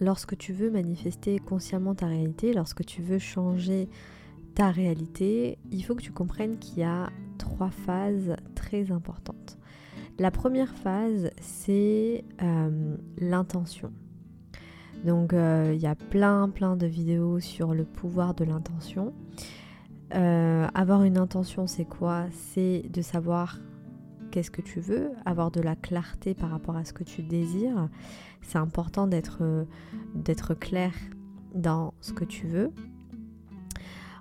lorsque tu veux manifester consciemment ta réalité, lorsque tu veux changer ta réalité, il faut que tu comprennes qu'il y a trois phases très importantes. La première phase, c'est euh, l'intention. Donc euh, il y a plein plein de vidéos sur le pouvoir de l'intention. Euh, avoir une intention, c'est quoi? C'est de savoir qu'est-ce que tu veux, avoir de la clarté par rapport à ce que tu désires. C'est important d'être, d'être clair dans ce que tu veux.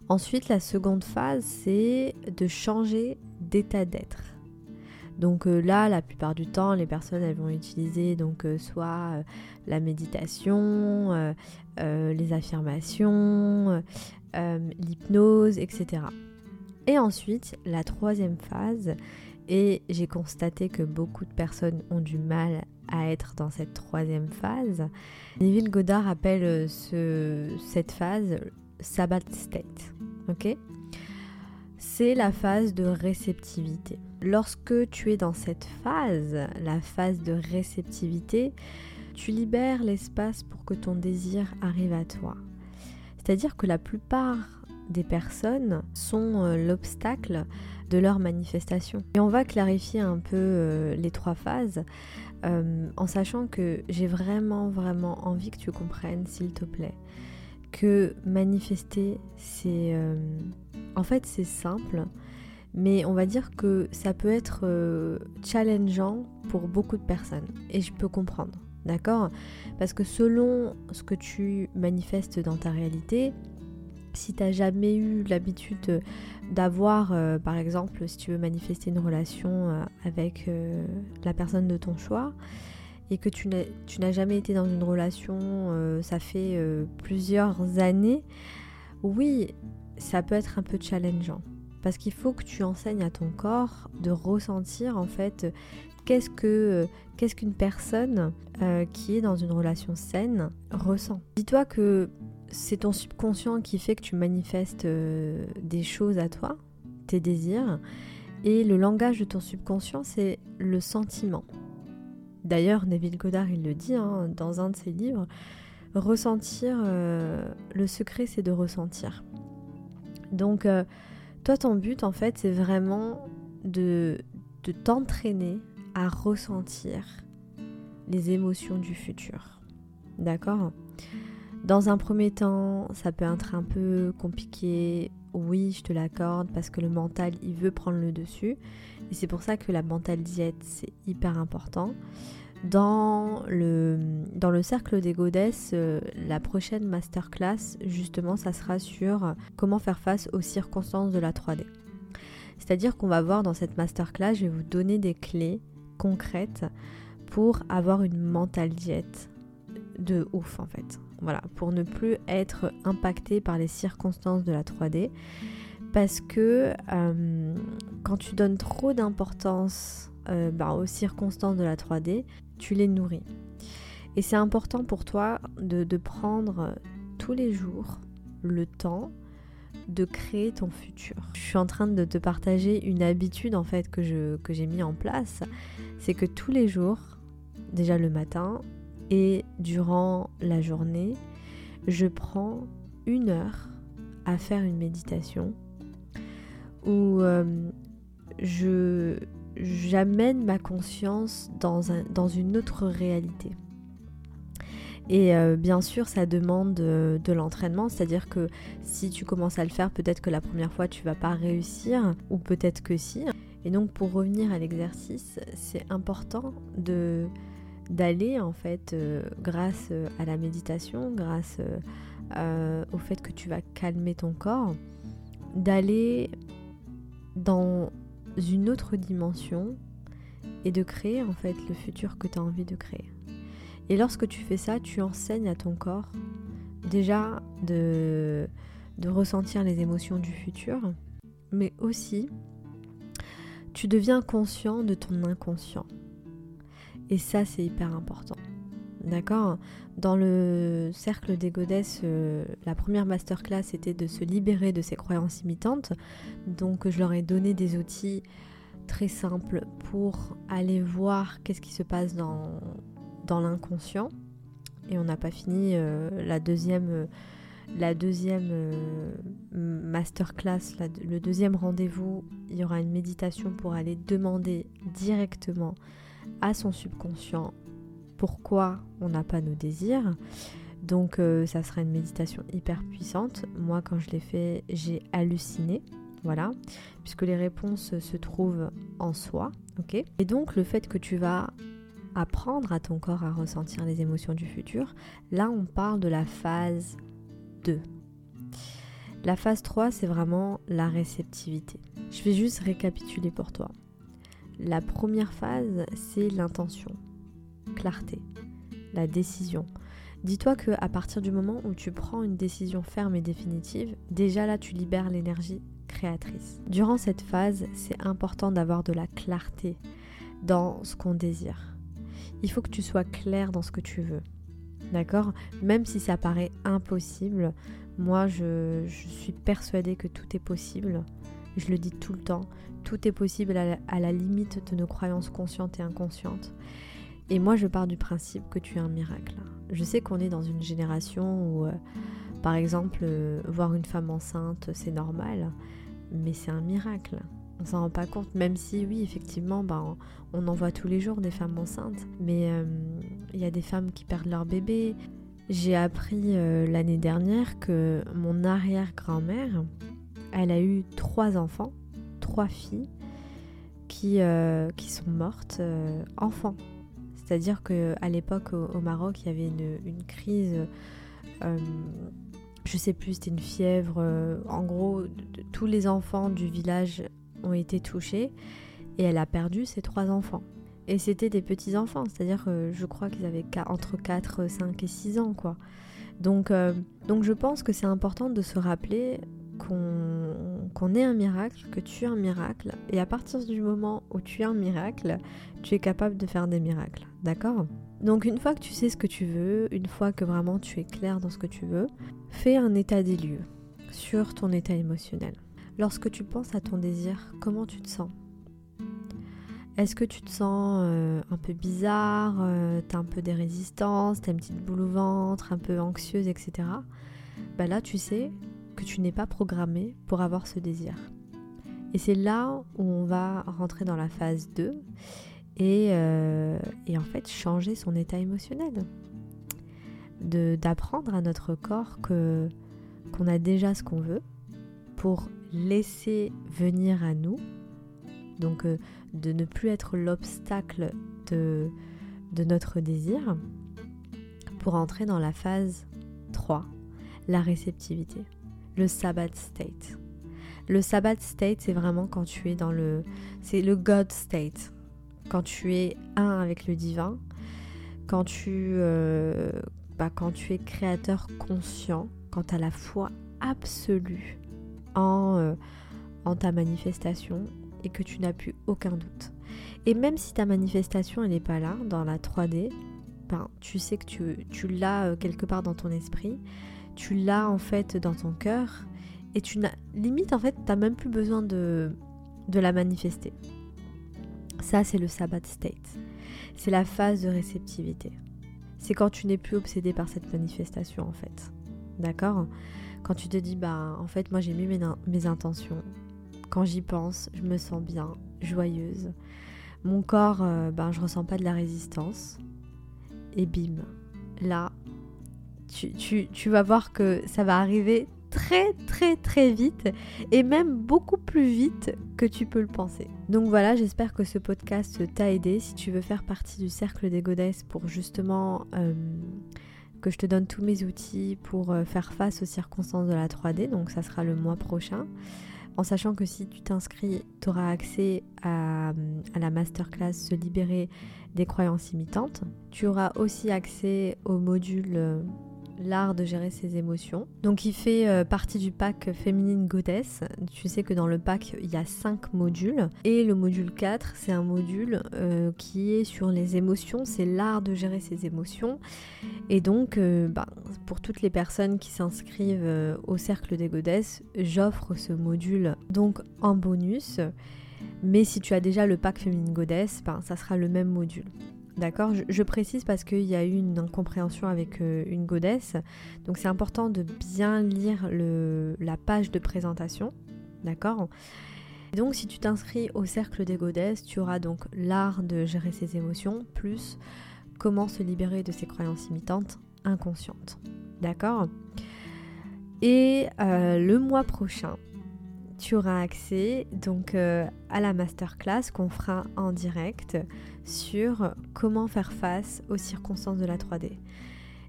Ensuite, la seconde phase, c'est de changer d'état d'être. Donc euh, là, la plupart du temps, les personnes elles vont utiliser donc euh, soit euh, la méditation, les affirmations, l'hypnose, etc. Et ensuite, la troisième phase, et j'ai constaté que beaucoup de personnes ont du mal à être dans cette troisième phase. Neville Goddard appelle cette phase Sabbath State. C'est la phase de réceptivité. Lorsque tu es dans cette phase, la phase de réceptivité, tu libères l'espace pour que ton désir arrive à toi. C'est-à-dire que la plupart des personnes sont euh, l'obstacle de leur manifestation. Et on va clarifier un peu euh, les trois phases euh, en sachant que j'ai vraiment vraiment envie que tu comprennes, s'il te plaît, que manifester, c'est... en fait, c'est simple, mais on va dire que ça peut être challengeant pour beaucoup de personnes. Et je peux comprendre, d'accord? Parce que selon ce que tu manifestes dans ta réalité, si tu n'as jamais eu l'habitude d'avoir, euh, par exemple, si tu veux manifester une relation euh, avec euh, la personne de ton choix, et que tu n'as jamais été dans une relation, ça fait plusieurs années, oui, ça peut être un peu challengeant. Parce qu'il faut que tu enseignes à ton corps de ressentir en fait qu'est-ce que qu'est-ce qu'une personne qui est dans une relation saine ressent. Dis-toi que c'est ton subconscient qui fait que tu manifestes euh, des choses à toi, tes désirs, et le langage de ton subconscient, c'est le sentiment. D'ailleurs, Neville Goddard, il le dit hein, dans un de ses livres, ressentir, euh, le secret, c'est de ressentir. Donc, euh, toi, ton but, en fait, c'est vraiment de, de t'entraîner à ressentir les émotions du futur. D'accord? Dans un premier temps, ça peut être un peu compliqué. Oui, je te l'accorde parce que le mental, il veut prendre le dessus. Et c'est pour ça que la mental diète, c'est hyper important. Dans le, dans le cercle des godesses, euh, la prochaine masterclass, justement, ça sera sur comment faire face aux circonstances de la 3D. C'est-à-dire qu'on va voir dans cette masterclass, je vais vous donner des clés concrètes pour avoir une mental diète de ouf en fait. Voilà, pour ne plus être impacté par les circonstances de la 3D. Parce que euh, quand tu donnes trop d'importance euh, bah, aux circonstances de la 3D, tu les nourris. Et c'est important pour toi de, prendre tous les jours le temps de créer ton futur. Je suis en train de te partager une habitude en fait que, que j'ai mis en place. C'est que tous les jours, déjà le matin, et durant la journée, je prends une heure à faire une méditation où euh, je j'amène ma conscience dans, un, dans une autre réalité. Et euh, bien sûr, ça demande de, de l'entraînement, c'est-à-dire que si tu commences à le faire, peut-être que la première fois tu vas pas réussir, ou peut-être que si. Et donc, pour revenir à l'exercice, c'est important de d'aller en fait euh, grâce euh, à la méditation, grâce euh, au fait que tu vas calmer ton corps, d'aller dans une autre dimension et de créer en fait le futur que tu as envie de créer. Et lorsque tu fais ça, tu enseignes à ton corps déjà de, de ressentir les émotions du futur, mais aussi tu deviens conscient de ton inconscient. Et ça, c'est hyper important. D'accord? Dans le cercle des godesses, euh, la première masterclass était de se libérer de ses croyances imitantes. Donc, je leur ai donné des outils très simples pour aller voir qu'est-ce qui se passe dans, l'inconscient. et on n'a pas fini la deuxième la deuxième masterclass, le deuxième rendez-vous, il y aura une méditation pour aller demander directement à son subconscient pourquoi on n'a pas nos désirs. Donc ça sera une méditation hyper puissante. Moi quand je l'ai fait, j'ai halluciné. Voilà, puisque les réponses se trouvent en soi, ok Et donc le fait que tu vas apprendre à ton corps à ressentir les émotions du futur, là on parle de la phase 2. La phase 3, c'est vraiment la réceptivité. Je vais juste récapituler pour toi. La première phase, c'est l'intention, clarté, la décision. Dis-toi que à partir du moment où tu prends une décision ferme et définitive, déjà là tu libères l'énergie créatrice. Durant cette phase, c'est important d'avoir de la clarté dans ce qu'on désire. Il faut que tu sois clair dans ce que tu veux. D'accord? Même si ça paraît impossible, moi je, suis persuadée que tout est possible. Je le dis tout le temps. Tout est possible à la, limite de nos croyances conscientes et inconscientes. Et moi je pars du principe que tu es un miracle. Je sais qu'on est dans une génération où, euh, par exemple, euh, voir une femme enceinte, c'est normal mais c'est un miracle. On s'en rend pas compte, même si oui, effectivement, ben, on en voit tous les jours des femmes enceintes, mais euh, il y a des femmes qui perdent leur bébé. J'ai appris l'année dernière que mon arrière-grand-mère, elle a eu trois enfants, trois filles, qui, euh, qui sont mortes enfants. C'est-à-dire qu'à l'époque au, Maroc, il y avait une, crise je sais plus, c'était une fièvre. Euh, en gros, tous les enfants du village ont été touchés et elle a perdu ses trois enfants. Et c'était des petits enfants, c'est-à-dire que je crois qu'ils avaient entre 4, 5 et 6 ans quoi. Donc, euh, donc je pense que c'est important de se rappeler qu'on est un miracle, que tu es un miracle, et à partir du moment où tu es un miracle, tu es capable de faire des miracles, d'accord? Donc une fois que tu sais ce que tu veux, une fois que vraiment tu es clair dans ce que tu veux, fais un état des lieux sur ton état émotionnel. Lorsque tu penses à ton désir, comment tu te sens? Est-ce que tu te sens euh, un peu bizarre, euh, t'as un peu des résistances, t'as une petite boule au ventre, un peu anxieuse, etc. Bah là, tu sais que tu n'es pas programmé pour avoir ce désir. Et c'est là où on va rentrer dans la phase 2 euh, et, en fait changer son état émotionnel. D'apprendre à notre corps que qu'on a déjà ce qu'on veut pour laisser venir à nous. Donc euh, de ne plus être l'obstacle de, de notre désir pour entrer dans la phase 3, la réceptivité le Sabbath state. Le Sabbath state, c'est vraiment quand tu es dans le... C'est le God state. Quand tu es un avec le divin, quand tu, euh, bah, quand tu es créateur conscient, quand tu as la foi absolue en, euh, en ta manifestation et que tu n'as plus aucun doute. Et même si ta manifestation elle n'est pas là, dans la 3D, ben, tu sais que tu, tu l'as euh, quelque part dans ton esprit, tu l'as en fait dans ton cœur et tu n'as limite en fait t'as même plus besoin de, de la manifester. Ça c'est le Sabbath state. C'est la phase de réceptivité. C'est quand tu n'es plus obsédé par cette manifestation en fait. D'accord? Quand tu te dis bah en fait moi j'ai mis mes, mes intentions. Quand j'y pense, je me sens bien, joyeuse. Mon corps, euh, ben, je ressens pas de la résistance. Et bim, là, tu, vas voir que ça va arriver très très très vite et même beaucoup plus vite que tu peux le penser. Donc voilà, j'espère que ce podcast t'a aidé. Si tu veux faire partie du cercle des godesses pour justement euh, que je te donne tous mes outils pour euh, faire face aux circonstances de la 3D, donc ça sera le mois prochain. En sachant que si tu t'inscris, tu auras accès à, à la masterclass Se libérer des croyances imitantes. Tu auras aussi accès au module euh, l'art de gérer ses émotions. Donc il fait euh, partie du pack Féminine Goddess. Tu sais que dans le pack, il y a 5 modules. Et le module 4, c'est un module euh, qui est sur les émotions. C'est l'art de gérer ses émotions. Et donc, euh, bah, pour toutes les personnes qui s'inscrivent au Cercle des Godesses, j'offre ce module donc en bonus. Mais si tu as déjà le pack Féminine Goddess, ben, ça sera le même module. D'accord je, précise parce qu'il y a eu une incompréhension avec euh, une godesse. Donc c'est important de bien lire la page de présentation. D'accord? Donc si tu t'inscris au cercle des godesses, tu auras donc l'art de gérer ses émotions, plus comment se libérer de ses croyances imitantes inconscientes. D'accord? Et euh, le mois prochain, tu auras accès donc euh, à la masterclass qu'on fera en direct sur comment faire face aux circonstances de la 3D.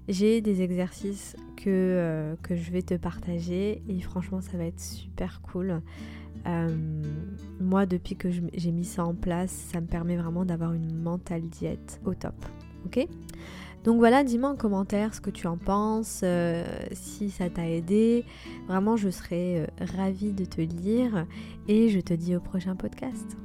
J'ai des exercices que, euh, que je vais te partager et franchement ça va être super cool. Euh, moi depuis que j'ai mis ça en place, ça me permet vraiment d'avoir une mentale diète au top. Ok? Donc voilà, dis-moi en commentaire ce que tu en penses, euh, si ça t'a aidé. Vraiment, je serais ravie de te lire et je te dis au prochain podcast.